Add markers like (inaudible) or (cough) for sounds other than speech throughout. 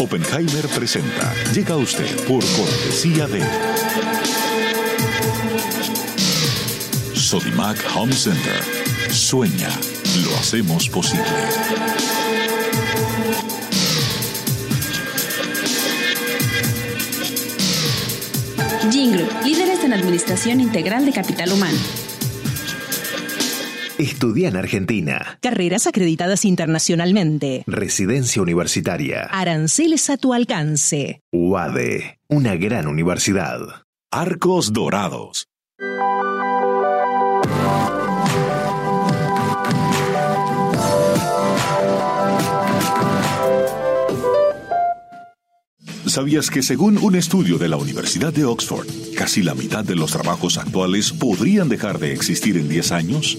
Oppenheimer presenta. Llega a usted por cortesía de Sodimac Home Center. Sueña, lo hacemos posible. Jingle, líderes en administración integral de capital humano. Estudia en Argentina. Carreras acreditadas internacionalmente. Residencia universitaria. Aranceles a tu alcance. UADE, una gran universidad. Arcos Dorados. ¿Sabías que según un estudio de la Universidad de Oxford, casi la mitad de los trabajos actuales podrían dejar de existir en 10 años?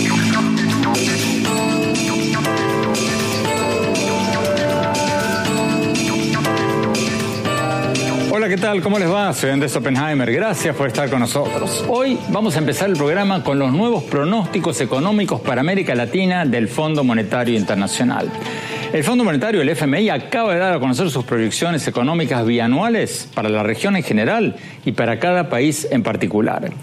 ¿Qué tal? ¿Cómo les va? Andrés Oppenheimer. Gracias por estar con nosotros. Hoy vamos a empezar el programa con los nuevos pronósticos económicos para América Latina del Fondo Monetario Internacional. El Fondo Monetario, el FMI, acaba de dar a conocer sus proyecciones económicas bianuales para la región en general y para cada país en particular.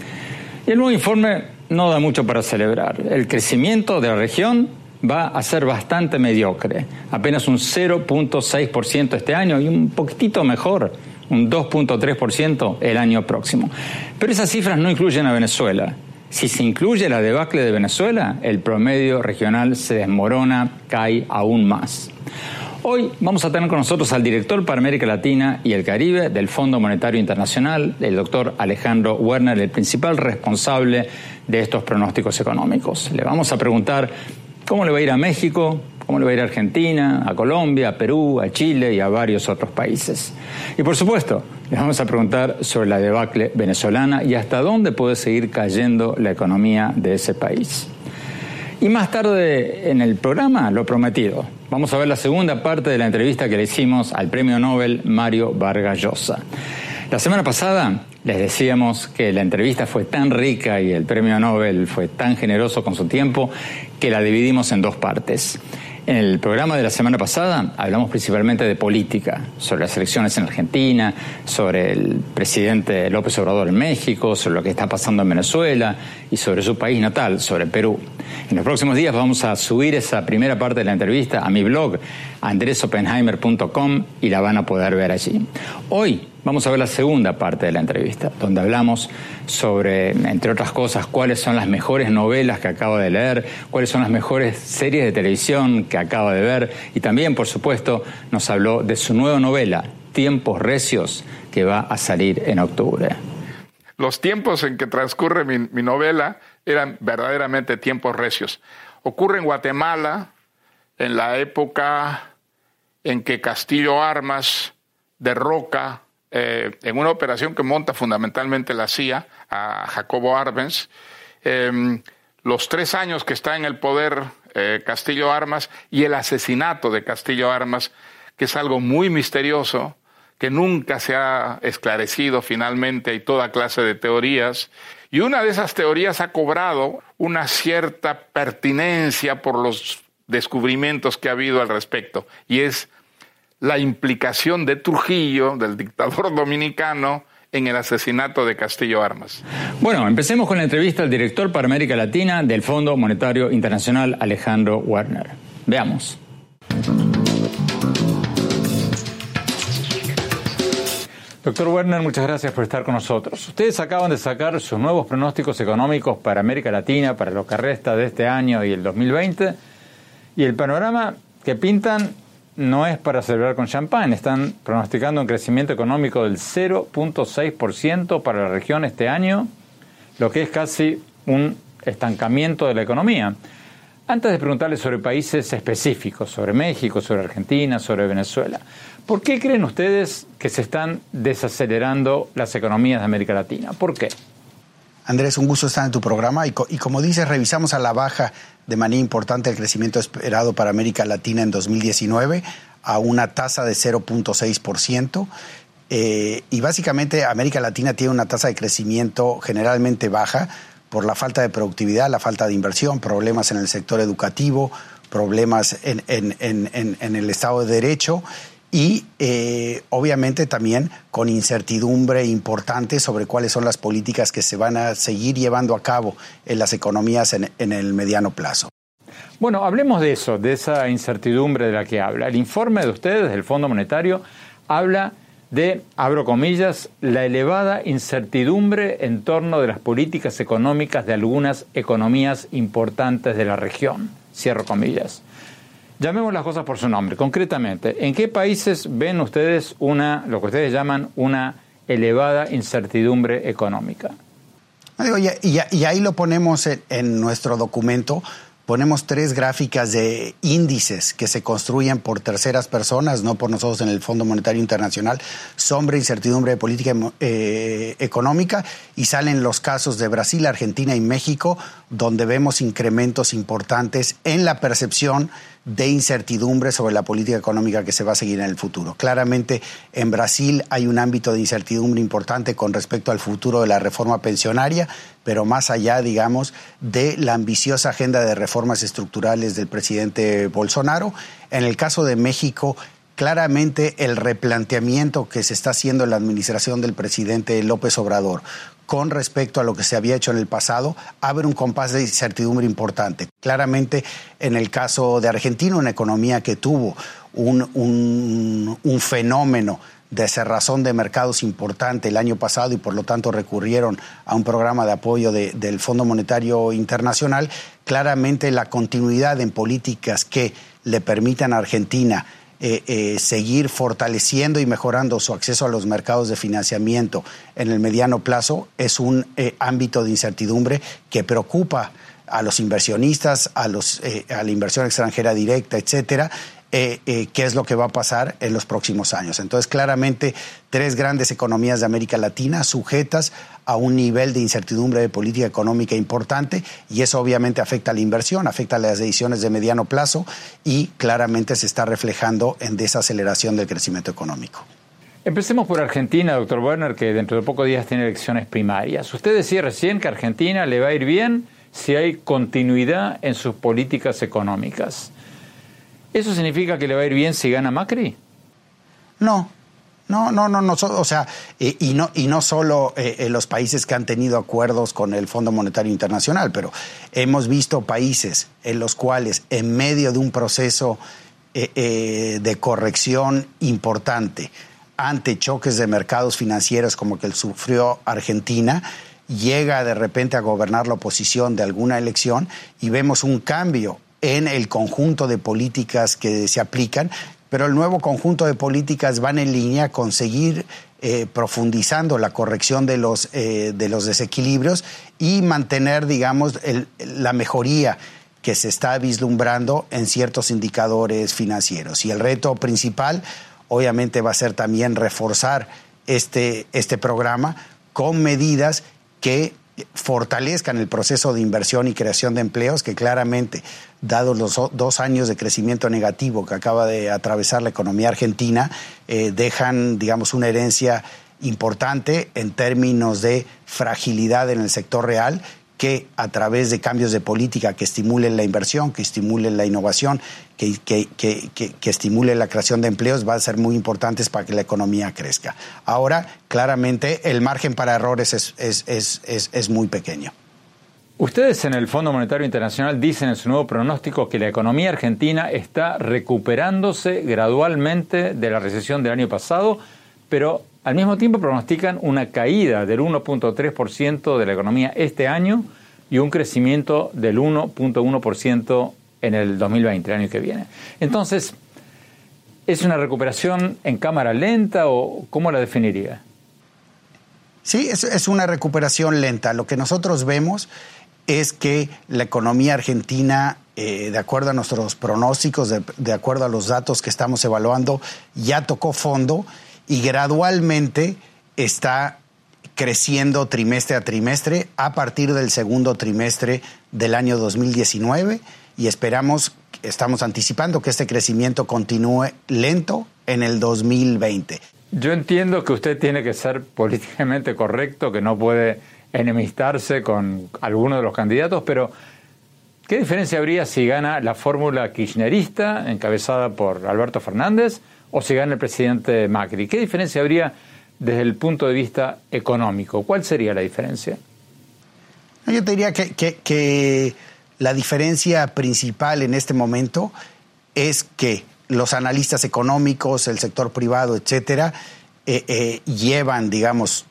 Y el nuevo informe no da mucho para celebrar. El crecimiento de la región va a ser bastante mediocre, apenas un 0.6% este año y un poquitito mejor un 2.3% el año próximo. Pero esas cifras no incluyen a Venezuela. Si se incluye la debacle de Venezuela, el promedio regional se desmorona, cae aún más. Hoy vamos a tener con nosotros al director para América Latina y el Caribe del Fondo Monetario Internacional, el doctor Alejandro Werner, el principal responsable de estos pronósticos económicos. Le vamos a preguntar cómo le va a ir a México, cómo le va a ir a Argentina, a Colombia, a Perú, a Chile y a varios otros países. Y por supuesto, les vamos a preguntar sobre la debacle venezolana y hasta dónde puede seguir cayendo la economía de ese país. Y más tarde en el programa, lo prometido, vamos a ver la segunda parte de la entrevista que le hicimos al premio Nobel Mario Vargas Llosa. La semana pasada les decíamos que la entrevista fue tan rica y el premio Nobel fue tan generoso con su tiempo que la dividimos en dos partes. En el programa de la semana pasada hablamos principalmente de política, sobre las elecciones en Argentina, sobre el presidente López Obrador en México, sobre lo que está pasando en Venezuela y sobre su país natal, sobre Perú. En los próximos días vamos a subir esa primera parte de la entrevista a mi blog, andresopenheimer.com, y la van a poder ver allí. Hoy vamos a ver la segunda parte de la entrevista, donde hablamos sobre, entre otras cosas, cuáles son las mejores novelas que acaba de leer, cuáles son las mejores series de televisión que acaba de ver, y también, por supuesto, nos habló de su nueva novela, Tiempos Recios, que va a salir en octubre. Los tiempos en que transcurre mi, mi novela eran verdaderamente tiempos recios. Ocurre en Guatemala, en la época en que Castillo Armas derroca eh, en una operación que monta fundamentalmente la CIA a Jacobo Arbenz, em, los tres años que está en el poder eh, Castillo Armas y el asesinato de Castillo Armas, que es algo muy misterioso, que nunca se ha esclarecido finalmente, hay toda clase de teorías, y una de esas teorías ha cobrado una cierta pertinencia por los descubrimientos que ha habido al respecto, y es la implicación de Trujillo, del dictador (laughs) dominicano, en el asesinato de Castillo Armas. Bueno, empecemos con la entrevista al director para América Latina del Fondo Monetario Internacional, Alejandro Werner. Veamos. Doctor Werner, muchas gracias por estar con nosotros. Ustedes acaban de sacar sus nuevos pronósticos económicos para América Latina, para lo que resta de este año y el 2020, y el panorama que pintan no es para celebrar con champán. Están pronosticando un crecimiento económico del 0.6% para la región este año, lo que es casi un estancamiento de la economía. Antes de preguntarles sobre países específicos, sobre México, sobre Argentina, sobre Venezuela, ¿por qué creen ustedes que se están desacelerando las economías de América Latina? ¿Por qué? Andrés, un gusto estar en tu programa y, y, como dices, revisamos a la baja de manera importante el crecimiento esperado para América Latina en 2019 a una tasa de 0.6%. Eh, y básicamente América Latina tiene una tasa de crecimiento generalmente baja por la falta de productividad, la falta de inversión, problemas en el sector educativo, problemas en, en, en, en el Estado de Derecho y eh, obviamente también con incertidumbre importante sobre cuáles son las políticas que se van a seguir llevando a cabo en las economías en, en, el mediano plazo. Bueno, hablemos de eso, de esa incertidumbre de la que habla. El informe de ustedes, del Fondo Monetario, habla de, abro comillas, la elevada incertidumbre en torno de las políticas económicas de algunas economías importantes de la región, cierro comillas. Llamemos las cosas por su nombre. Concretamente, ¿en qué países ven ustedes una, lo que ustedes llaman una elevada incertidumbre económica? Y, ahí lo ponemos en, nuestro documento ponemos tres gráficas de índices que se construyen por terceras personas, no por nosotros en el Fondo Monetario Internacional, sombra, incertidumbre de política eh, económica, y salen los casos de Brasil, Argentina y México, donde vemos incrementos importantes en la percepción de incertidumbre sobre la política económica que se va a seguir en el futuro. Claramente en Brasil hay un ámbito de incertidumbre importante con respecto al futuro de la reforma pensionaria, pero más allá, digamos, de la ambiciosa agenda de reformas estructurales del presidente Bolsonaro. En el caso de México, claramente el replanteamiento que se está haciendo en la administración del presidente López Obrador con respecto a lo que se había hecho en el pasado, abre un compás de incertidumbre importante. Claramente, en el caso de Argentina, una economía que tuvo un, un, fenómeno de cerrazón de mercados importante el año pasado y por lo tanto recurrieron a un programa de apoyo de, del Fondo Monetario Internacional, claramente la continuidad en políticas que le permitan a Argentina eh, eh, seguir fortaleciendo y mejorando su acceso a los mercados de financiamiento en el mediano plazo es un eh, ámbito de incertidumbre que preocupa a los inversionistas, a, los, a la inversión extranjera directa, etcétera, eh, eh, qué es lo que va a pasar en los próximos años. Entonces, claramente, tres grandes economías de América Latina sujetas a un nivel de incertidumbre de política económica importante y eso obviamente afecta a la inversión, afecta a las decisiones de mediano plazo y claramente se está reflejando en desaceleración del crecimiento económico. Empecemos por Argentina, doctor Werner, que dentro de pocos días tiene elecciones primarias. Usted decía recién que Argentina le va a ir bien si hay continuidad en sus políticas económicas. ¿Eso significa que le va a ir bien si gana Macri? No, no, no, no, no, o sea, eh, y, no, y no solo eh, en los países que han tenido acuerdos con el Fondo Monetario Internacional, pero hemos visto países en los cuales, en medio de un proceso eh, de corrección importante, ante choques de mercados financieros como que sufrió Argentina, llega de repente a gobernar la oposición de alguna elección y vemos un cambio en el conjunto de políticas que se aplican, pero el nuevo conjunto de políticas van en línea con seguir eh, profundizando la corrección de los, eh, de los desequilibrios y mantener, digamos, la mejoría que se está vislumbrando en ciertos indicadores financieros. Y el reto principal, obviamente, va a ser también reforzar este, este programa con medidas que fortalezcan el proceso de inversión y creación de empleos que claramente, dados los dos años de crecimiento negativo que acaba de atravesar la economía argentina, eh, dejan, digamos, una herencia importante en términos de fragilidad en el sector real que a través de cambios de política que estimulen la inversión, que estimulen la innovación, que, que, que, que, estimulen la creación de empleos, va a ser muy importantes para que la economía crezca. Ahora, claramente, el margen para errores es, es, es, es, es muy pequeño. Ustedes en el Fondo Monetario Internacional dicen en su nuevo pronóstico que la economía argentina está recuperándose gradualmente de la recesión del año pasado, pero al mismo tiempo pronostican una caída del 1.3% de la economía este año y un crecimiento del 1.1% en el 2020, el año que viene. Entonces, ¿es una recuperación en cámara lenta o cómo la definiría? Sí, es, una recuperación lenta. Lo que nosotros vemos es que la economía argentina, eh, de acuerdo a nuestros pronósticos, de acuerdo a los datos que estamos evaluando, ya tocó fondo y gradualmente está creciendo trimestre a trimestre a partir del segundo trimestre del año 2019 y esperamos, estamos anticipando que este crecimiento continúe lento en el 2020. Yo entiendo que usted tiene que ser políticamente correcto, que no puede enemistarse con alguno de los candidatos, pero ¿qué diferencia habría si gana la fórmula kirchnerista encabezada por Alberto Fernández o si gana el presidente Macri? ¿Qué diferencia habría desde el punto de vista económico? ¿Cuál sería la diferencia? Yo te diría que, que la diferencia principal en este momento es que los analistas económicos, el sector privado, etcétera, eh, eh, llevan, digamos,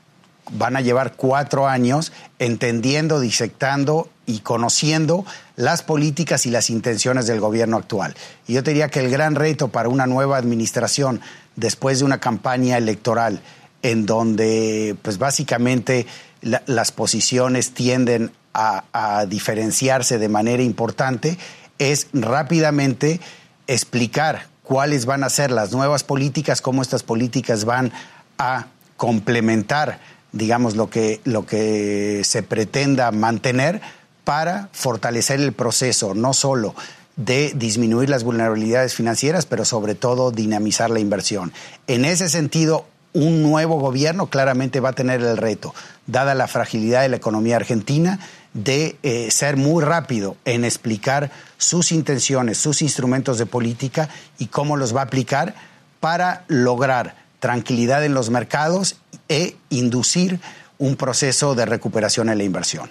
van a llevar cuatro años entendiendo, disectando y conociendo las políticas y las intenciones del gobierno actual. Y yo te diría que el gran reto para una nueva administración después de una campaña electoral en donde, pues básicamente, las posiciones tienden a, a diferenciarse de manera importante, es rápidamente explicar cuáles van a ser las nuevas políticas, cómo estas políticas van a complementar, digamos, lo que, lo que se pretenda mantener para fortalecer el proceso, no solo de disminuir las vulnerabilidades financieras, pero sobre todo dinamizar la inversión. En ese sentido, un nuevo gobierno claramente va a tener el reto, dada la fragilidad de la economía argentina, de eh, ser muy rápido en explicar sus intenciones, sus instrumentos de política y cómo los va a aplicar para lograr tranquilidad en los mercados e inducir un proceso de recuperación en la inversión.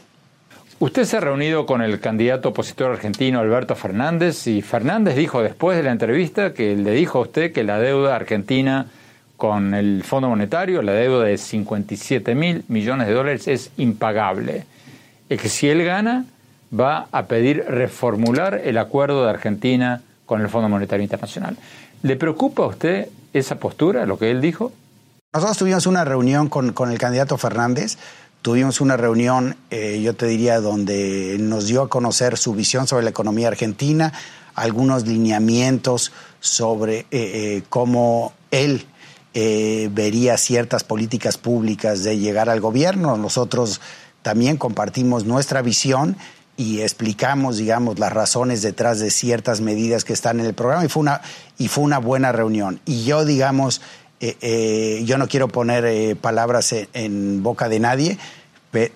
Usted se ha reunido con el candidato opositor argentino Alberto Fernández y Fernández dijo después de la entrevista que le dijo a usted que la deuda argentina con el Fondo Monetario, la deuda de 57 mil millones de dólares es impagable es que si él gana, va a pedir reformular el acuerdo de Argentina con el Fondo Monetario Internacional. ¿Le preocupa a usted esa postura, lo que él dijo? Nosotros tuvimos una reunión con, el candidato Fernández, tuvimos una reunión, eh, yo te diría, donde nos dio a conocer su visión sobre la economía argentina, algunos lineamientos sobre eh, eh, cómo él vería ciertas políticas públicas de llegar al gobierno. Nosotros también compartimos nuestra visión y explicamos, digamos, las razones detrás de ciertas medidas que están en el programa y fue una, y fue una buena reunión. Y yo, digamos, eh, eh, yo no quiero poner eh, palabras en, boca de nadie,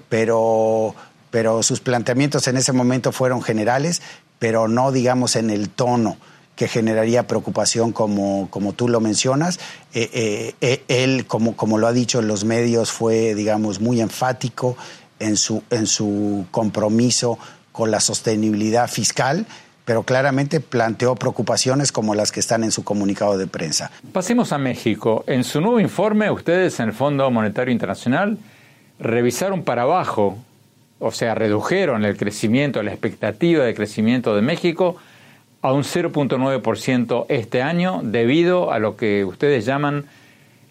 pero, pero sus planteamientos en ese momento fueron generales, pero no, digamos, en el tono que generaría preocupación como, como tú lo mencionas. él, como, como lo ha dicho en los medios, fue, digamos, muy enfático en su, en su compromiso con la sostenibilidad fiscal, pero claramente planteó preocupaciones como las que están en su comunicado de prensa. Pasemos a México. En su nuevo informe, ustedes en el Fondo Monetario Internacional revisaron para abajo, o sea, redujeron el crecimiento, la expectativa de crecimiento de México a un 0.9% este año debido a lo que ustedes llaman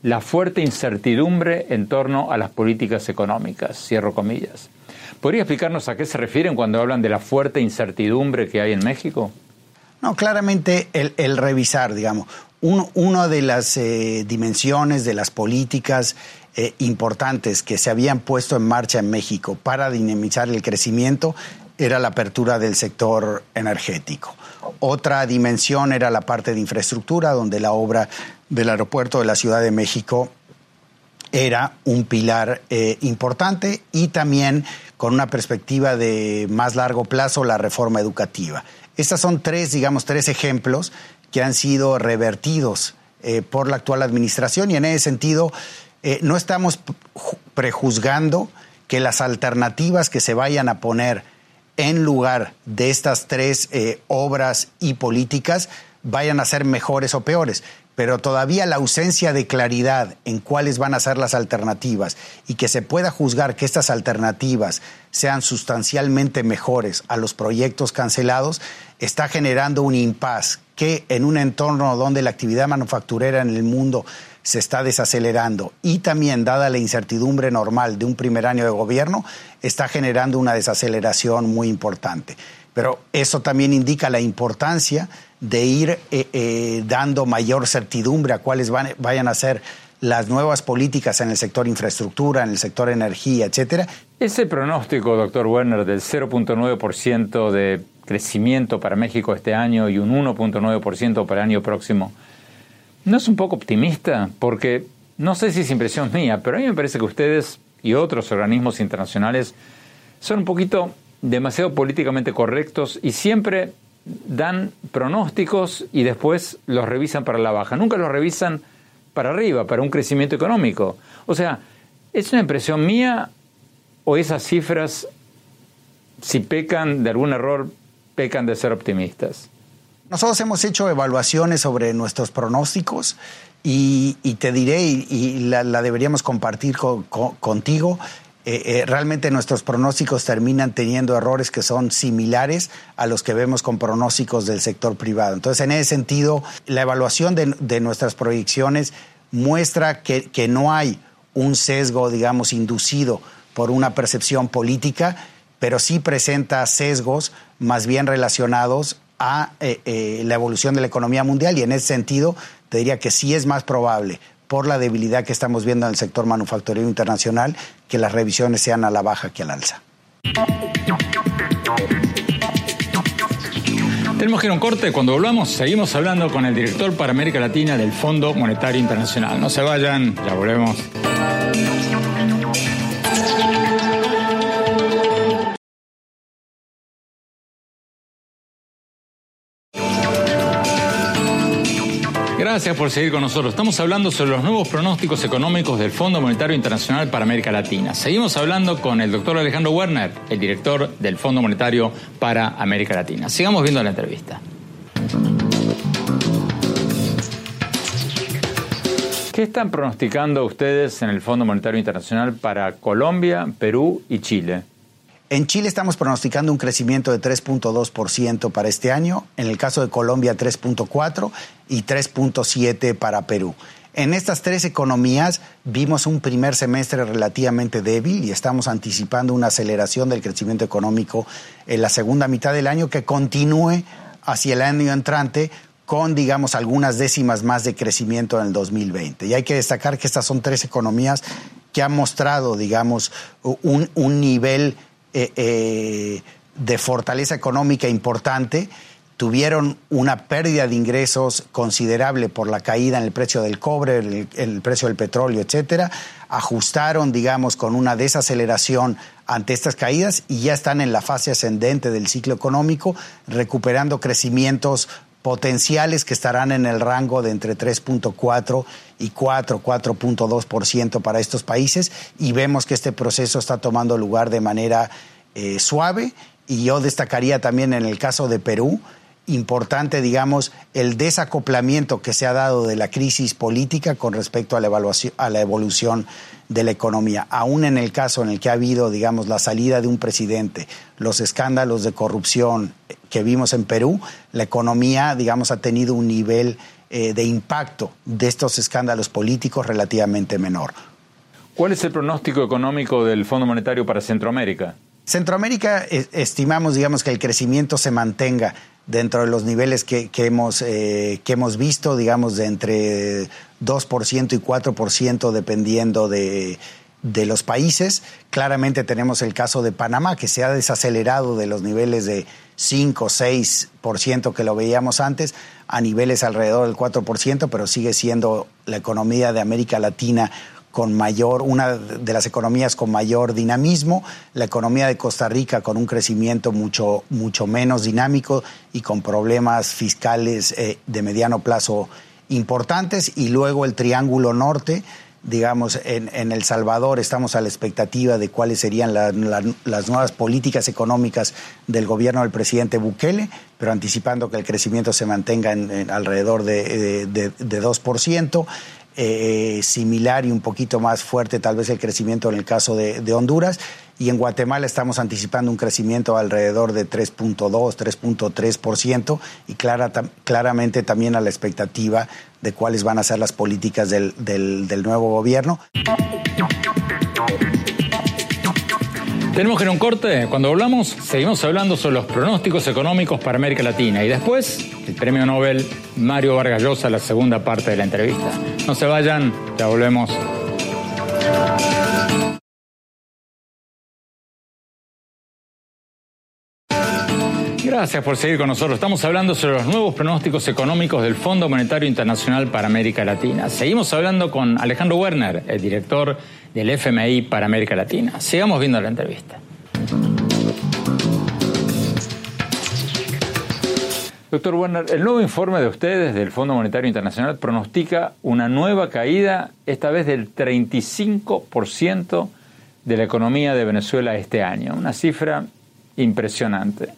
la fuerte incertidumbre en torno a las políticas económicas, cierro comillas. ¿Podría explicarnos a qué se refieren cuando hablan de la fuerte incertidumbre que hay en México? No, claramente el, revisar, digamos, una de las eh, dimensiones de las políticas eh, importantes que se habían puesto en marcha en México para dinamizar el crecimiento era la apertura del sector energético. Otra dimensión era la parte de infraestructura, donde la obra del aeropuerto de la Ciudad de México era un pilar eh, importante y también con una perspectiva de más largo plazo la reforma educativa. Estas son tres, digamos, tres ejemplos que han sido revertidos eh, por la actual administración y en ese sentido eh, no estamos prejuzgando que las alternativas que se vayan a poner en lugar de estas tres obras y políticas vayan a ser mejores o peores pero todavía la ausencia de claridad en cuáles van a ser las alternativas y que se pueda juzgar que estas alternativas sean sustancialmente mejores a los proyectos cancelados, está generando un impas que en un entorno donde la actividad manufacturera en el mundo se está desacelerando y también dada la incertidumbre normal de un primer año de gobierno, está generando una desaceleración muy importante. Pero eso también indica la importancia de ir eh, eh, dando mayor certidumbre a cuáles van, vayan a ser las nuevas políticas en el sector infraestructura, en el sector energía, etcétera. Ese pronóstico, doctor Werner, del 0.9% de crecimiento para México este año y un 1.9% para el año próximo, ¿no es un poco optimista? Porque no sé si es impresión mía, pero a mí me parece que ustedes y otros organismos internacionales son un poquito demasiado políticamente correctos y siempre dan pronósticos y después los revisan para la baja. Nunca los revisan para arriba, para un crecimiento económico. O sea, ¿es una impresión mía o esas cifras, si pecan de algún error, pecan de ser optimistas? Nosotros hemos hecho evaluaciones sobre nuestros pronósticos y, te diré, y, la, deberíamos compartir contigo, eh, eh, realmente nuestros pronósticos terminan teniendo errores que son similares a los que vemos con pronósticos del sector privado. Entonces, en ese sentido, la evaluación de, nuestras proyecciones muestra que, no hay un sesgo, digamos, inducido por una percepción política, pero sí presenta sesgos más bien relacionados a eh, la evolución de la economía mundial y en ese sentido te diría que sí es más probable por la debilidad que estamos viendo en el sector manufacturero internacional que las revisiones sean a la baja que al alza. Tenemos que ir a un corte. Cuando volvamos, seguimos hablando con el director para América Latina del Fondo Monetario Internacional. No se vayan, ya volvemos. Gracias por seguir con nosotros. Estamos hablando sobre los nuevos pronósticos económicos del Fondo Monetario Internacional para América Latina. Seguimos hablando con el doctor Alejandro Werner, el director del Fondo Monetario para América Latina. Sigamos viendo la entrevista. ¿Qué están pronosticando ustedes en el Fondo Monetario Internacional para Colombia, Perú y Chile? En Chile estamos pronosticando un crecimiento de 3.2% para este año, en el caso de Colombia 3.4% y 3.7% para Perú. En estas tres economías vimos un primer semestre relativamente débil y estamos anticipando una aceleración del crecimiento económico en la segunda mitad del año que continúe hacia el año entrante con, digamos, algunas décimas más de crecimiento en el 2020. Y hay que destacar que estas son tres economías que han mostrado, digamos, un, nivel eh, eh, de fortaleza económica importante, tuvieron una pérdida de ingresos considerable por la caída en el precio del cobre, el, el, precio del petróleo, etcétera, ajustaron, digamos, con una desaceleración ante estas caídas y ya están en la fase ascendente del ciclo económico, recuperando crecimientos potenciales que estarán en el rango de entre 3.4 y 4, 4.2% para estos países y vemos que este proceso está tomando lugar de manera eh, suave y yo destacaría también en el caso de Perú, importante, digamos, el desacoplamiento que se ha dado de la crisis política con respecto a la, evaluación, a la evolución de la economía. Aún en el caso en el que ha habido, digamos, la salida de un presidente, los escándalos de corrupción que vimos en Perú, la economía, digamos, ha tenido un nivel eh, de impacto de estos escándalos políticos relativamente menor. ¿Cuál es el pronóstico económico del Fondo Monetario para Centroamérica? Centroamérica eh, estimamos, digamos, que el crecimiento se mantenga dentro de los niveles que, hemos, eh, que hemos visto, digamos, de entre 2% y 4% dependiendo de, de los países. Claramente tenemos el caso de Panamá, que se ha desacelerado de los niveles de 5 o 6% que lo veíamos antes a niveles alrededor del 4%, pero sigue siendo la economía de América Latina con mayor, una de las economías con mayor dinamismo, la economía de Costa Rica con un crecimiento mucho, mucho menos dinámico y con problemas fiscales eh, de mediano plazo importantes, y luego el Triángulo Norte, digamos, en, El Salvador estamos a la expectativa de cuáles serían las nuevas políticas económicas del gobierno del presidente Bukele, pero anticipando que el crecimiento se mantenga en, alrededor de, de, de 2%. Eh, similar y un poquito más fuerte tal vez el crecimiento en el caso de, Honduras. Y en Guatemala estamos anticipando un crecimiento alrededor de 3.2, 3.3% y clara, claramente también a la expectativa de cuáles van a ser las políticas del, del nuevo gobierno. Tenemos que ir a un corte. Cuando volvamos, seguimos hablando sobre los pronósticos económicos para América Latina. Y después, Premio Nobel Mario Vargas Llosa, la segunda parte de la entrevista. No se vayan, ya volvemos. Gracias por seguir con nosotros. Estamos hablando sobre los nuevos pronósticos económicos del Fondo Monetario Internacional para América Latina. Seguimos hablando con Alejandro Werner, el director del FMI para América Latina. Sigamos viendo la entrevista. Doctor Werner, el nuevo informe de ustedes del Fondo Monetario Internacional pronostica una nueva caída, esta vez del 35% de la economía de Venezuela este año, una cifra impresionante.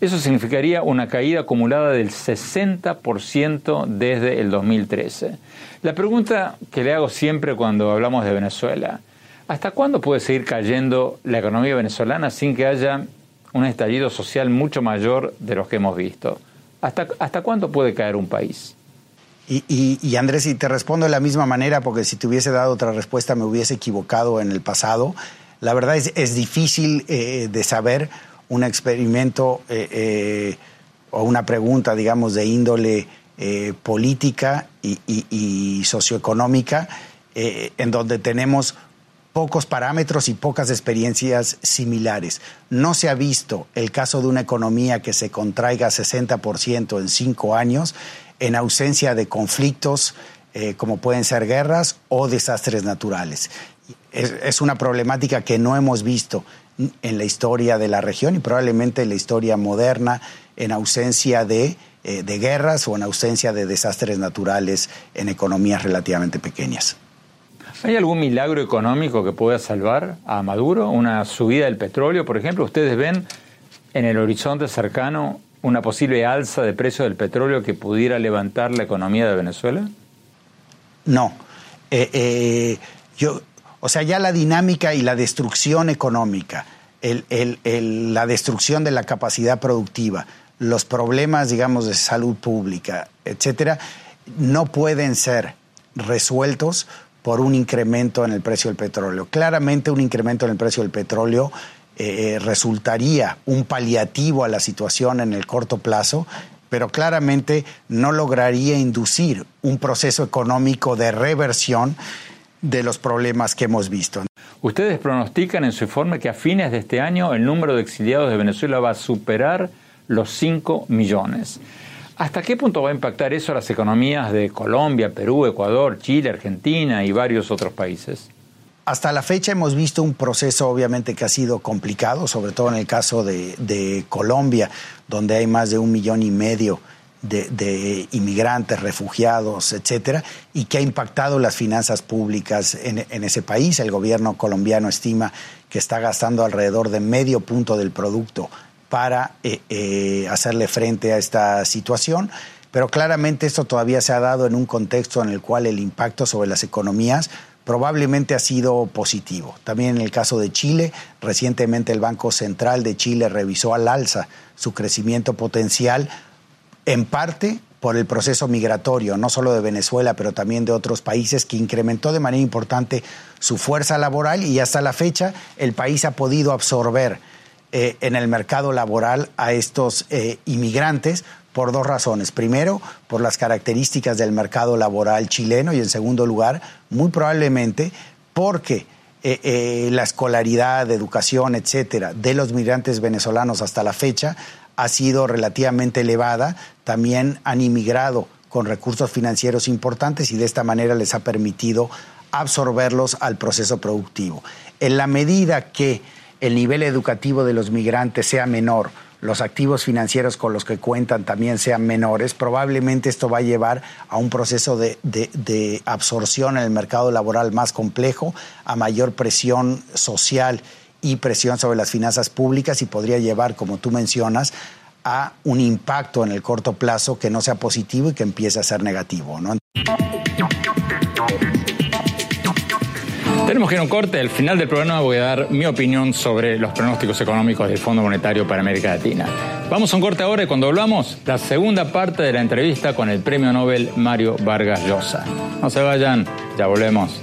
Eso significaría una caída acumulada del 60% desde el 2013. La pregunta que le hago siempre cuando hablamos de Venezuela, ¿hasta cuándo puede seguir cayendo la economía venezolana sin que haya un estallido social mucho mayor de los que hemos visto? ¿Hasta, hasta cuándo puede caer un país? Y, Andrés, y te respondo de la misma manera, porque si te hubiese dado otra respuesta me hubiese equivocado en el pasado. La verdad es, es difícil eh, de saber un experimento eh, eh, o una pregunta, digamos, de índole política y, socioeconómica, en donde tenemos pocos parámetros y pocas experiencias similares. No se ha visto el caso de una economía que se contraiga 60% en cinco años en ausencia de conflictos como pueden ser guerras o desastres naturales. es, una problemática que no hemos visto en la historia de la región y probablemente en la historia moderna en ausencia de, eh, de guerras o en ausencia de desastres naturales en economías relativamente pequeñas. ¿Hay algún milagro económico que pueda salvar a Maduro? ¿Una subida del petróleo, por ejemplo? ¿Ustedes ven en el horizonte cercano una posible alza de precio del petróleo que pudiera levantar la economía de Venezuela? No. Eh, eh, yo, o sea, ya la dinámica y la destrucción económica, la destrucción de la capacidad productiva, los problemas, digamos, de salud pública, etcétera, no pueden ser resueltos por un incremento en el precio del petróleo. Claramente un incremento en el precio del petróleo eh, resultaría un paliativo a la situación en el corto plazo, pero claramente no lograría inducir un proceso económico de reversión de los problemas que hemos visto. Ustedes pronostican en su informe que a fines de este año el número de exiliados de Venezuela va a superar los 5 millones. ¿Hasta qué punto va a impactar eso a las economías de Colombia, Perú, Ecuador, Chile, Argentina y varios otros países? Hasta la fecha hemos visto un proceso obviamente que ha sido complicado, sobre todo en el caso de, de Colombia, donde hay más de un millón y medio de, inmigrantes, refugiados, etcétera, y que ha impactado las finanzas públicas en, ese país. El gobierno colombiano estima que está gastando alrededor de medio punto del producto para eh, eh, hacerle frente a esta situación. Pero claramente esto todavía se ha dado en un contexto en el cual el impacto sobre las economías probablemente ha sido positivo. También en el caso de Chile, recientemente el Banco Central de Chile revisó al alza su crecimiento potencial en parte por el proceso migratorio, no solo de Venezuela, pero también de otros países, que incrementó de manera importante su fuerza laboral y hasta la fecha el país ha podido absorber eh, en el mercado laboral a estos eh, inmigrantes por dos razones. Primero, por las características del mercado laboral chileno y en segundo lugar, muy probablemente porque eh, la escolaridad, educación, etcétera, de los migrantes venezolanos hasta la fecha ha sido relativamente elevada, también han inmigrado con recursos financieros importantes y de esta manera les ha permitido absorberlos al proceso productivo. En la medida que el nivel educativo de los migrantes sea menor, los activos financieros con los que cuentan también sean menores, probablemente esto va a llevar a un proceso de, absorción en el mercado laboral más complejo, a mayor presión social y presión sobre las finanzas públicas y podría llevar, como tú mencionas, a un impacto en el corto plazo que no sea positivo y que empiece a ser negativo. ¿no? Tenemos que ir a un corte. Al final del programa voy a dar mi opinión sobre los pronósticos económicos del Fondo Monetario para América Latina. Vamos a un corte ahora y cuando hablamos, la segunda parte de la entrevista con el premio Nobel Mario Vargas Llosa. No se vayan, ya volvemos.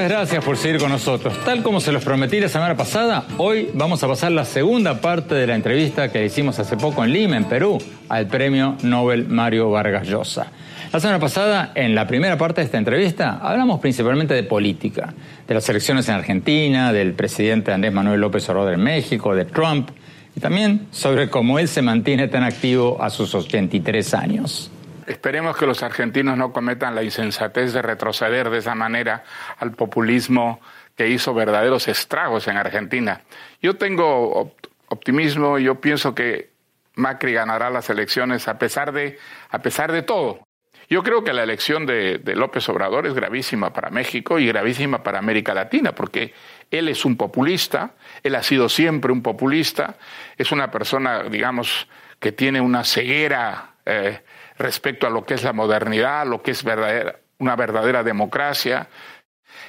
Muchas gracias por seguir con nosotros. Tal como se los prometí la semana pasada, hoy vamos a pasar la segunda parte de la entrevista que hicimos hace poco en Lima, en Perú, al premio Nobel Mario Vargas Llosa. La semana pasada, en la primera parte de esta entrevista, hablamos principalmente de política, de las elecciones en Argentina, del presidente Andrés Manuel López Obrador en México, de Trump, y también sobre cómo él se mantiene tan activo a sus 83 años. Esperemos que los argentinos no cometan la insensatez de retroceder de esa manera al populismo que hizo verdaderos estragos en Argentina. Yo tengo optimismo yo pienso que Macri ganará las elecciones a pesar de, a pesar de todo. Yo creo que la elección de, de, López Obrador es gravísima para México y gravísima para América Latina, porque él es un populista, él ha sido siempre un populista, es una persona, digamos, que tiene una ceguera eh, respecto a lo que es la modernidad, lo que es una verdadera democracia.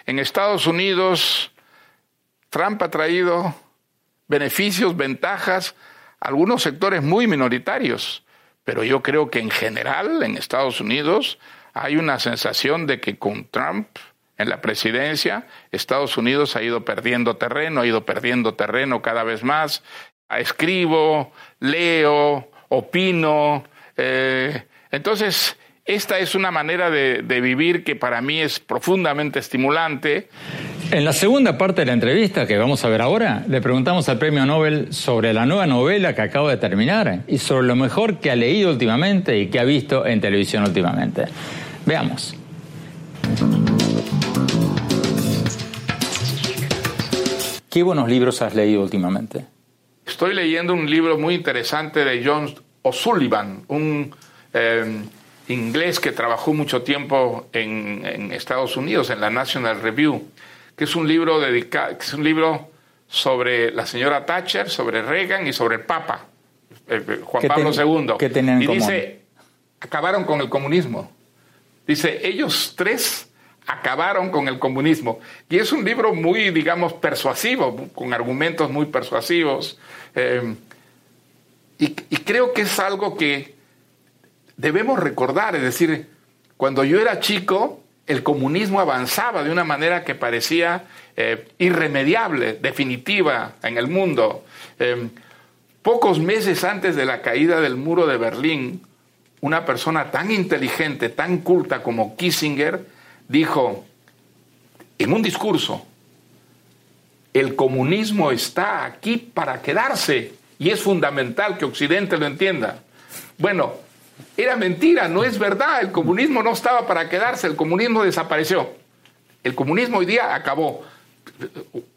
En Estados Unidos, Trump ha traído beneficios, ventajas a algunos sectores muy minoritarios, pero yo creo que en general en Estados Unidos hay una sensación de que con Trump en la presidencia, Estados Unidos ha ido perdiendo terreno, ha ido perdiendo terreno cada vez más. Escribo, leo, opino, eh, entonces, esta es una manera de, vivir que para mí es profundamente estimulante. En la segunda parte de la entrevista que vamos a ver ahora, le preguntamos al Premio Nobel sobre la nueva novela que acaba de terminar y sobre lo mejor que ha leído últimamente y que ha visto en televisión últimamente. Veamos. ¿Qué buenos libros has leído últimamente? Estoy leyendo un libro muy interesante de John O'Sullivan, un eh, inglés que trabajó mucho tiempo en, Estados Unidos, en la National Review, que es un libro dedicado, que es un libro sobre la señora Thatcher, sobre Reagan y sobre el Papa, eh, eh, Juan Pablo II. y dice, acabaron con el comunismo. Dice, ellos tres acabaron con el comunismo. Y es un libro muy, digamos, persuasivo, con argumentos muy persuasivos. y, creo que es algo que debemos recordar, es decir, cuando yo era chico, el comunismo avanzaba de una manera que parecía eh, irremediable, definitiva en el mundo. Em, pocos meses antes de la caída del muro de Berlín, una persona tan inteligente, tan culta como Kissinger, dijo en un discurso, el comunismo está aquí para quedarse y es fundamental que Occidente lo entienda. Bueno, era mentira, no es verdad. El comunismo no estaba para quedarse, el comunismo desapareció. El comunismo hoy día acabó.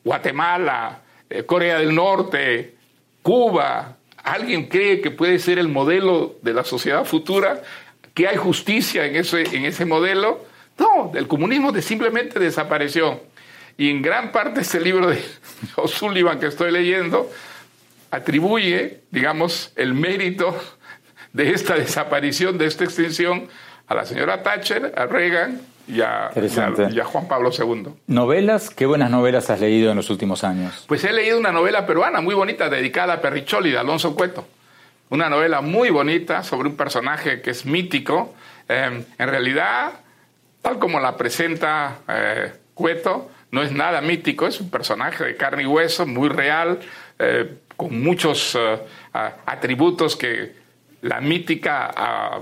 Guatemala, eh, Corea del Norte, Cuba. ¿Alguien cree que puede ser el modelo de la sociedad futura? ¿Que hay justicia en ese, en ese modelo? No, el comunismo simplemente desapareció. Y en gran parte este libro de (laughs) O'Sullivan que estoy leyendo atribuye, digamos, el mérito de esta (laughs) desaparición, de esta extinción, a la señora Thatcher, a Reagan y a, Juan Pablo II. ¿Novelas? ¿Qué buenas novelas has leído en los últimos años? Pues he leído una novela peruana muy bonita dedicada a Perricholi de Alonso Cueto. Una novela muy bonita sobre un personaje que es mítico. Eh, en realidad, tal como la presenta eh, Cueto, no es nada mítico, es un personaje de carne y hueso, muy real, eh, con muchos atributos que la mítica ah,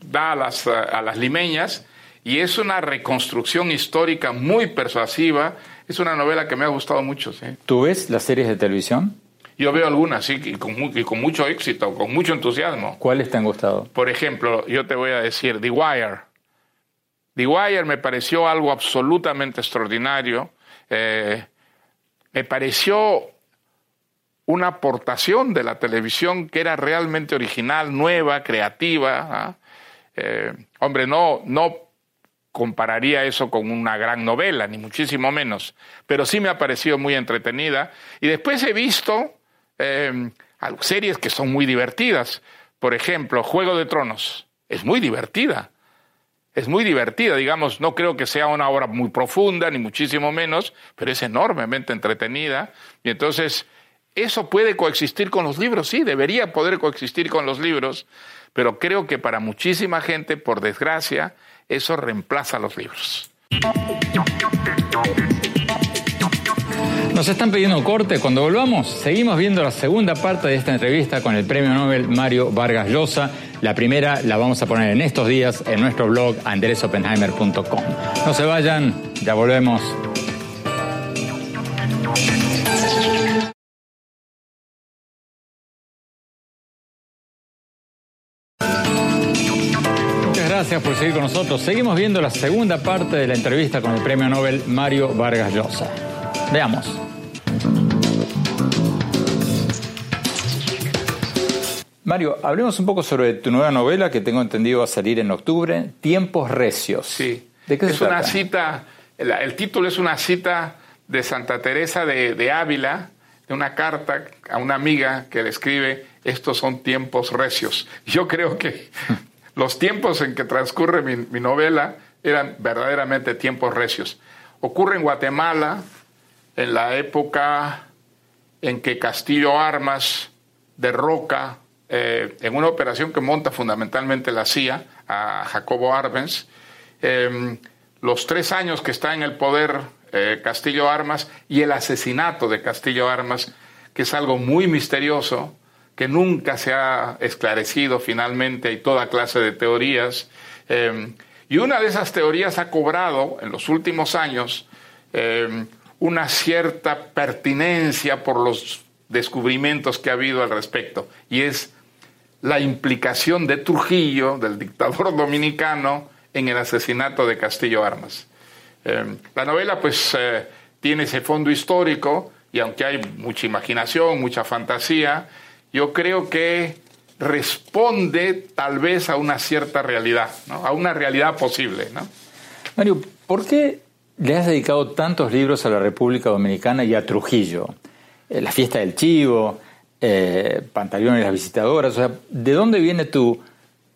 da a las, a las limeñas y es una reconstrucción histórica muy persuasiva. Es una novela que me ha gustado mucho. ¿sí? ¿Tú ves las series de televisión? Yo veo algunas, sí, y con, y con mucho éxito, con mucho entusiasmo. ¿Cuáles te han gustado? Por ejemplo, yo te voy a decir The Wire. The Wire me pareció algo absolutamente extraordinario. Eh, me pareció una aportación de la televisión que era realmente original, nueva, creativa. ¿ah? Eh, hombre, no, no compararía eso con una gran novela, ni muchísimo menos, pero sí me ha parecido muy entretenida. Y después he visto eh, series que son muy divertidas. Por ejemplo, Juego de Tronos. Es muy divertida. Es muy divertida, digamos, no creo que sea una obra muy profunda, ni muchísimo menos, pero es enormemente entretenida. Y entonces eso puede coexistir con los libros, sí, debería poder coexistir con los libros, pero creo que para muchísima gente, por desgracia, eso reemplaza los libros. Nos están pidiendo corte. Cuando volvamos, seguimos viendo la segunda parte de esta entrevista con el premio Nobel Mario Vargas Llosa. La primera la vamos a poner en estos días en nuestro blog andresopenheimer.com. No se vayan, ya volvemos. Gracias por seguir con nosotros. Seguimos viendo la segunda parte de la entrevista con el premio Nobel Mario Vargas Llosa. Veamos. Mario, hablemos un poco sobre tu nueva novela que tengo entendido va a salir en octubre, Tiempos Recios. Sí. ¿De qué se es una trata? cita, el, el título es una cita de Santa Teresa de, de Ávila, de una carta a una amiga que le escribe, estos son tiempos recios. Yo creo que (laughs) los tiempos en que transcurre mi, novela eran verdaderamente tiempos recios. Ocurre en Guatemala, en la época en que Castillo Armas derroca eh, en una operación que monta fundamentalmente la CIA a Jacobo Arbenz. Eh, los tres años que está en el poder eh, Castillo Armas y el asesinato de Castillo Armas, que es algo muy misterioso, que nunca se ha esclarecido finalmente, hay toda clase de teorías. Eh, y una de esas teorías ha cobrado en los últimos años eh, una cierta pertinencia por los descubrimientos que ha habido al respecto, y es la implicación de Trujillo, del dictador (laughs) dominicano, en el asesinato de Castillo Armas. Eh, la novela pues eh, tiene ese fondo histórico y aunque hay mucha imaginación, mucha fantasía, yo creo que responde tal vez a una cierta realidad, ¿no? a una realidad posible. ¿no? Mario, ¿por qué le has dedicado tantos libros a la República Dominicana y a Trujillo? Eh, la fiesta del chivo, eh, Pantaleón y las visitadoras, o sea, ¿de dónde viene tu,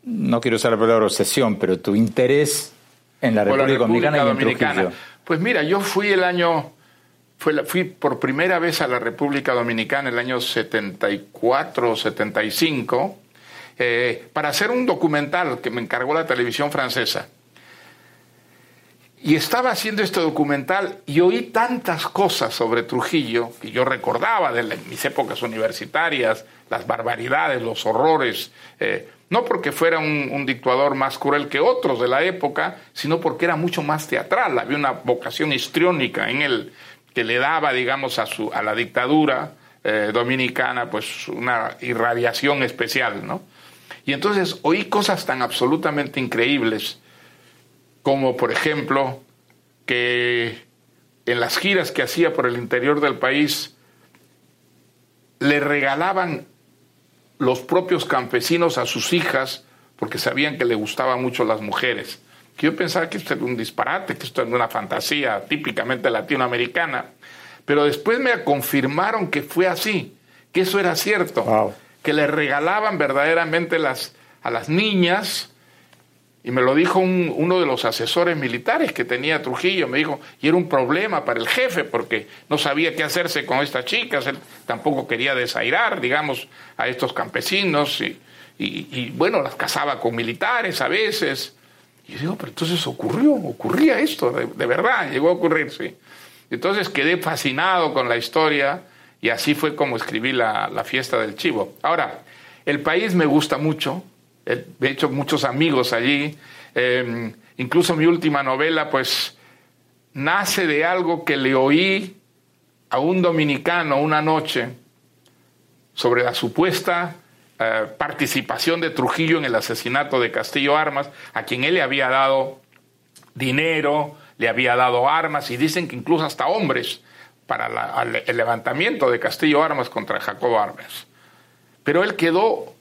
no quiero usar la palabra obsesión, pero tu interés en la República, la República Dominicana, y en Dominicana. Trujillo? Pues mira, yo fui el año, fui por primera vez a la República Dominicana el año 74 o 75 eh, para hacer un documental que me encargó la televisión francesa. Y estaba haciendo este documental y oí tantas cosas sobre Trujillo que yo recordaba de mis épocas universitarias, las barbaridades, los horrores, eh, no porque fuera un, un dictador más cruel que otros de la época, sino porque era mucho más teatral, había una vocación histriónica en él que le daba, digamos, a, su, a la dictadura eh, dominicana pues una irradiación especial, ¿no? Y entonces oí cosas tan absolutamente increíbles como por ejemplo que en las giras que hacía por el interior del país le regalaban los propios campesinos a sus hijas porque sabían que le gustaban mucho las mujeres. Que yo pensaba que esto era un disparate, que esto era una fantasía típicamente latinoamericana, pero después me confirmaron que fue así, que eso era cierto, Wow. que le regalaban verdaderamente las, a las niñas y me lo dijo un- uno de los asesores militares que tenía Trujillo, me dijo, y era un problema para el jefe porque no sabía qué hacerse con estas chicas, él tampoco quería desairar, digamos, a estos campesinos, y, y- y, bueno, las casaba con militares a veces. Y yo digo, pero entonces ocurrió, ocurría esto, de, verdad, llegó a ocurrir, sí. Entonces quedé fascinado con la historia y así fue como escribí la, la fiesta del chivo. Ahora, el país me gusta mucho, he he hecho muchos amigos allí, eh, incluso mi última novela pues nace de algo que le oí a un dominicano una noche sobre la supuesta eh, participación de Trujillo en el asesinato de Castillo Armas, a quien él le había dado dinero, le había dado armas y dicen que incluso hasta hombres para el levantamiento de Castillo Armas contra Jacobo Armas. Pero él quedó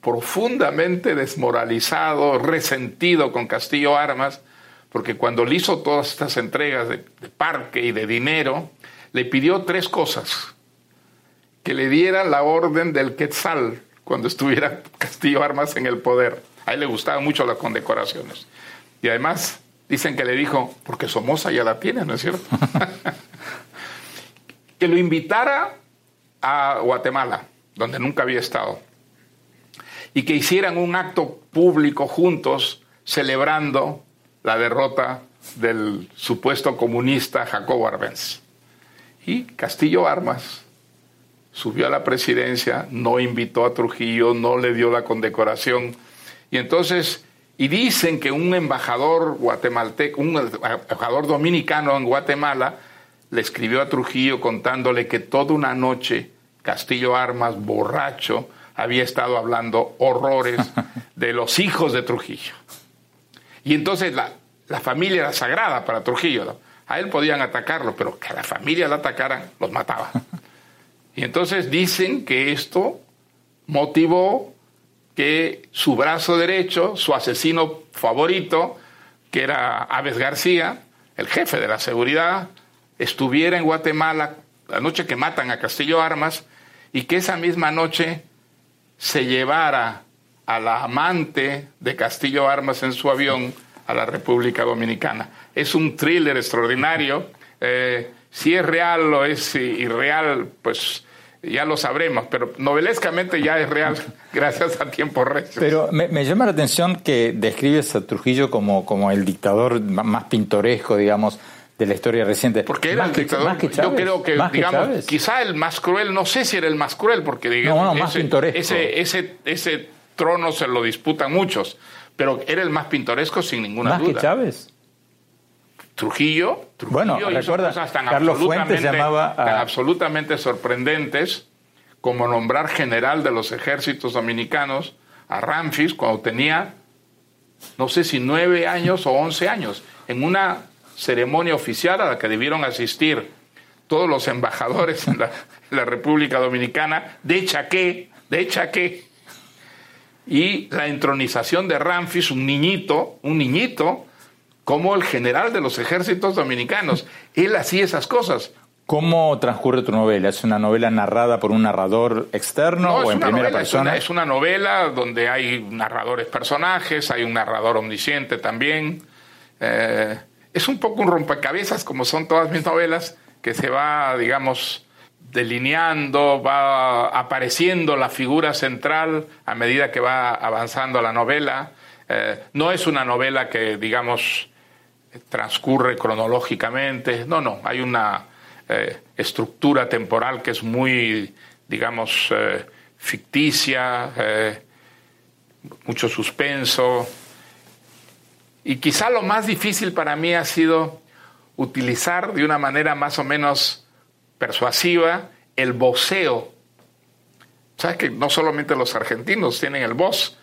profundamente desmoralizado, resentido con Castillo Armas, porque cuando le hizo todas estas entregas de, de parque y de dinero, le pidió tres cosas. Que le diera la orden del Quetzal cuando estuviera Castillo Armas en el poder. A él le gustaban mucho las condecoraciones. Y además dicen que le dijo, porque Somoza ya la tiene, ¿no es cierto? (laughs) que lo invitara a Guatemala, donde nunca había estado y que hicieran un acto público juntos celebrando la derrota del supuesto comunista Jacobo Arbenz. Y Castillo Armas subió a la presidencia, no invitó a Trujillo, no le dio la condecoración. Y entonces, y dicen que un embajador guatemalteco, un embajador dominicano en Guatemala, le escribió a Trujillo contándole que toda una noche Castillo Armas, borracho, había estado hablando horrores (laughs) de los hijos de Trujillo. Y entonces la, la familia era sagrada para Trujillo. A él podían atacarlo, pero que a la familia la atacaran, los mataba. Y entonces dicen que esto motivó que su brazo derecho, su asesino favorito, que era Aves García, el jefe de la seguridad, estuviera en Guatemala la noche que matan a Castillo Armas y que esa misma noche se llevara a la amante de Castillo Armas en su avión a la República Dominicana. Es un thriller extraordinario. Eh, si es real o es irreal, pues ya lo sabremos, pero novelescamente ya es real (laughs) gracias a tiempo recio. Pero me, llama la atención que describes a Trujillo como, como el dictador más pintoresco, digamos, de la historia reciente. Porque era el dictador, yo creo que, digamos, quizá el más cruel, no sé si era el más cruel, porque digamos, más pintoresco. Ese, ese, ese trono se lo disputan muchos, pero era el más pintoresco sin ninguna duda. Más que Chávez. Trujillo, Trujillo bueno, recuerda, cosas tan Carlos Fuentes llamaba tan absolutamente sorprendentes como nombrar general de los ejércitos dominicanos a Ramfis cuando tenía, no sé si nueve años o once años, en una ceremonia oficial a la que debieron asistir todos los embajadores en la, la República Dominicana de Chaqué, de Chaqué, y la entronización de Ramfis, un niñito, un niñito, como el general de los ejércitos dominicanos. Él hacía esas cosas. ¿Cómo transcurre tu novela? ¿Es una novela narrada por un narrador externo o en primera persona? Es una, novela donde hay narradores personajes, hay un narrador omnisciente también. Eh, es un poco un rompecabezas, como son todas mis novelas, que se va, digamos, delineando, va apareciendo la figura central a medida que va avanzando la novela. Eh, no es una novela que, digamos, transcurre cronológicamente, no, no, hay una eh, estructura temporal que es muy, digamos, eh, ficticia, mucho suspenso. Y quizá lo más difícil para mí ha sido utilizar de una manera más o menos persuasiva el voceo. ¿Sabes que no solamente los argentinos tienen el voz,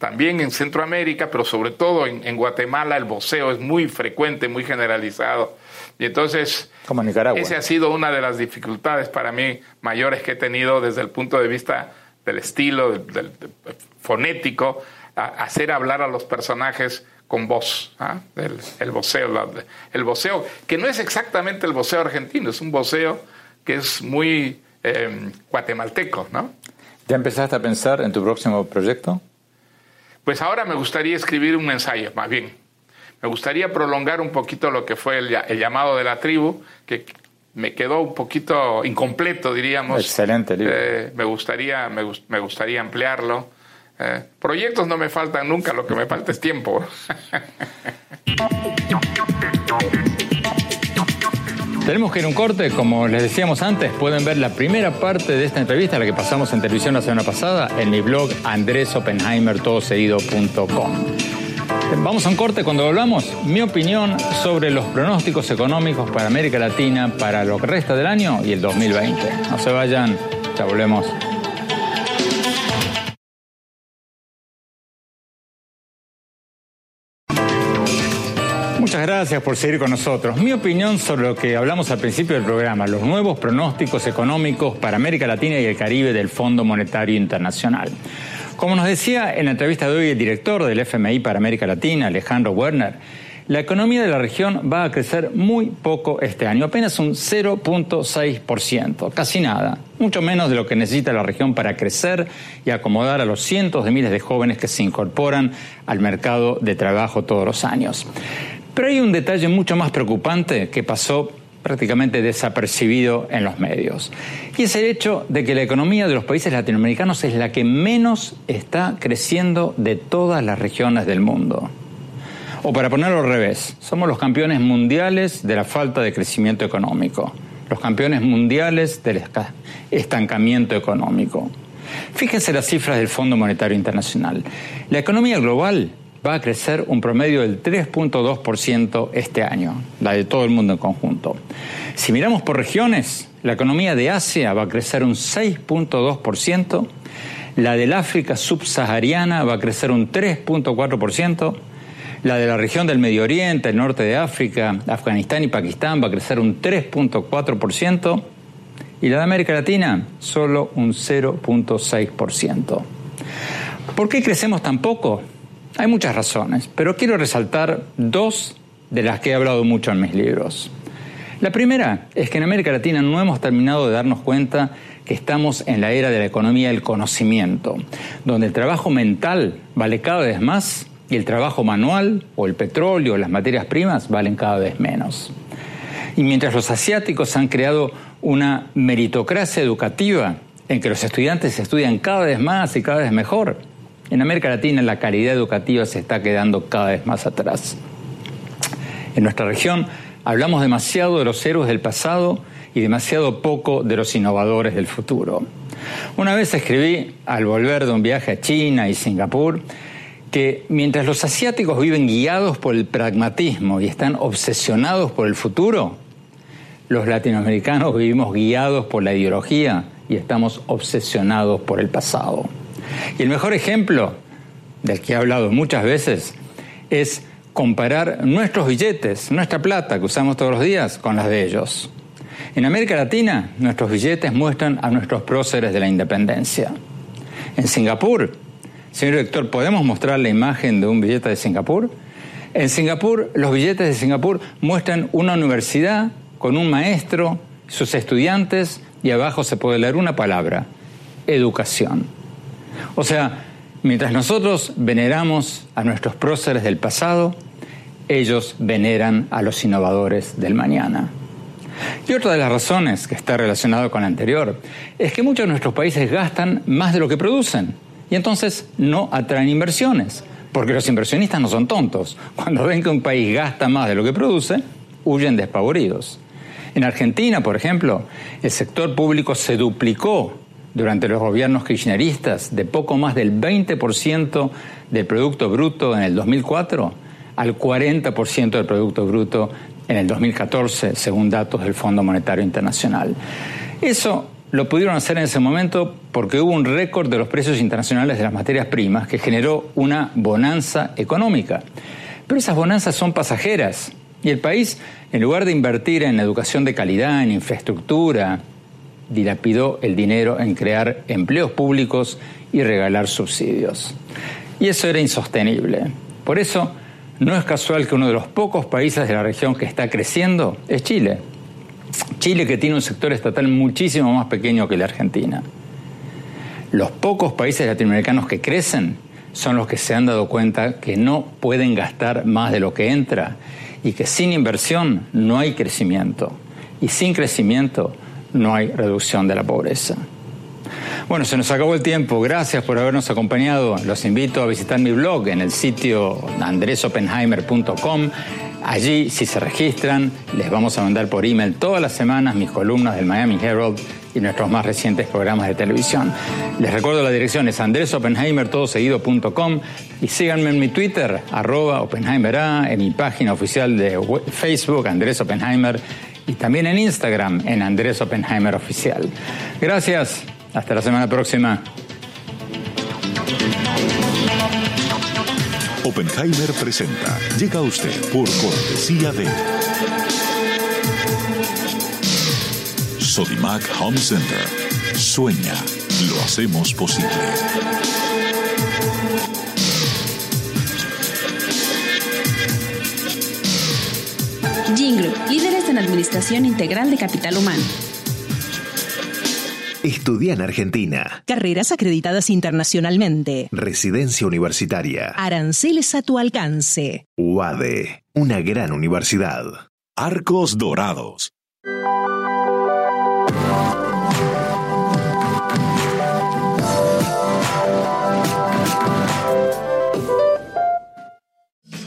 también en Centroamérica, pero sobre todo en, Guatemala el voceo es muy frecuente, muy generalizado. Y entonces, Como Nicaragua. esa ha sido una de las dificultades para mí mayores que he tenido desde el punto de vista del estilo, del, fonético, hacer hablar a los personajes con voz, ¿ah? el, el, voceo, el voceo, que no es exactamente el voceo argentino, es un voceo que es muy em, guatemalteco, ¿no? ¿Ya empezaste a pensar en tu próximo proyecto? Pues ahora me gustaría escribir un ensayo, más bien. Me gustaría prolongar un poquito lo que fue el, llamado de la tribu, que me quedó un poquito incompleto, diríamos. Excelente libro. Eh, me, gustaría, me gustaría ampliarlo. Eh, proyectos no me faltan nunca, lo que me falta es tiempo. (laughs) Tenemos que ir a un corte, como les decíamos antes, pueden ver la primera parte de esta entrevista, la que pasamos en televisión la semana pasada, en mi blog andresopenheimertodoseguido.com. Vamos a un corte cuando volvamos. Mi opinión sobre los pronósticos económicos para América Latina para lo que resta del año y el 2020. No se vayan, ya volvemos. Muchas gracias por seguir con nosotros. Mi opinión sobre lo que hablamos al principio del programa, los nuevos pronósticos económicos para América Latina y el Caribe del Fondo Monetario Internacional. Como nos decía en la entrevista de hoy el director del FMI para América Latina, Alejandro Werner, la economía de la región va a crecer muy poco este año, apenas un 0.6%, casi nada, mucho menos de lo que necesita la región para crecer y acomodar a los cientos de miles de jóvenes que se incorporan al mercado de trabajo todos los años. Pero hay un detalle mucho más preocupante que pasó prácticamente desapercibido en los medios. Y es el hecho de que la economía de los países latinoamericanos es la que menos está creciendo de todas las regiones del mundo. O para ponerlo al revés, somos los campeones mundiales de la falta de crecimiento económico, los campeones mundiales del estancamiento económico. Fíjense las cifras del Fondo Monetario Internacional. La economía global va a crecer un promedio del 3.2% este año, la de todo el mundo en conjunto. Si miramos por regiones, la economía de Asia va a crecer un 6.2%, la del África subsahariana va a crecer un 3.4%, la de la región del Medio Oriente, el norte de África, Afganistán y Pakistán va a crecer un 3.4% y la de América Latina solo un 0.6%. ¿Por qué crecemos tan poco? Hay muchas razones, pero quiero resaltar dos de las que he hablado mucho en mis libros. La primera es que en América Latina no hemos terminado de darnos cuenta que estamos en la era de la economía del conocimiento, donde el trabajo mental vale cada vez más y el trabajo manual o el petróleo o las materias primas valen cada vez menos. Y mientras los asiáticos han creado una meritocracia educativa en que los estudiantes estudian cada vez más y cada vez mejor, en América Latina la calidad educativa se está quedando cada vez más atrás. En nuestra región hablamos demasiado de los héroes del pasado y demasiado poco de los innovadores del futuro. Una vez escribí, al volver de un viaje a China y Singapur, que mientras los asiáticos viven guiados por el pragmatismo y están obsesionados por el futuro, los latinoamericanos vivimos guiados por la ideología y estamos obsesionados por el pasado. Y el mejor ejemplo, del que he hablado muchas veces, es comparar nuestros billetes, nuestra plata que usamos todos los días, con las de ellos. En América Latina, nuestros billetes muestran a nuestros próceres de la independencia. En Singapur, Señor director, ¿podemos mostrar la imagen de un billete de Singapur? En Singapur, los billetes de Singapur muestran una universidad con un maestro, sus estudiantes, y abajo se puede leer una palabra, educación. O sea, mientras nosotros veneramos a nuestros próceres del pasado, ellos veneran a los innovadores del mañana. Y otra de las razones que está relacionado con la anterior es que muchos de nuestros países gastan más de lo que producen y entonces no atraen inversiones, porque los inversionistas no son tontos. Cuando ven que un país gasta más de lo que produce, huyen despavoridos. En Argentina, por ejemplo, el sector público se duplicó durante los gobiernos kirchneristas de poco más del 20% del Producto Bruto en el 2004 al 40% del Producto Bruto en el 2014, según datos del Fondo Monetario Internacional. Eso lo pudieron hacer en ese momento porque hubo un récord de los precios internacionales de las materias primas que generó una bonanza económica. Pero esas bonanzas son pasajeras y el país, en lugar de invertir en educación de calidad, en infraestructura, dilapidó el dinero en crear empleos públicos y regalar subsidios. Y eso era insostenible. Por eso, no es casual que uno de los pocos países de la región que está creciendo es Chile. Chile que tiene un sector estatal muchísimo más pequeño que la Argentina. Los pocos países latinoamericanos que crecen son los que se han dado cuenta que no pueden gastar más de lo que entra y que sin inversión no hay crecimiento y sin crecimiento no hay reducción de la pobreza. Bueno, se nos acabó el tiempo. Gracias por habernos acompañado. Los invito a visitar mi blog en el sitio andresopenheimer.com Allí, si se registran, les vamos a mandar por email todas las semanas mis columnas del Miami Herald y nuestros más recientes programas de televisión. Les recuerdo la dirección es andresopenheimertodoseguido.com y síganme en mi Twitter, arroba en mi página oficial de Facebook, Andrés Oppenheimer, y también en Instagram, en Andrés Oppenheimer Oficial. Gracias, hasta la semana próxima. Oppenheimer presenta. Llega a usted por cortesía de Sodimac Home Center. Sueña, lo hacemos posible. Jingle, líderes en administración integral de capital humano. Estudia en Argentina. Carreras acreditadas internacionalmente. Residencia universitaria. Aranceles a tu alcance. UADE, una gran universidad. Arcos Dorados.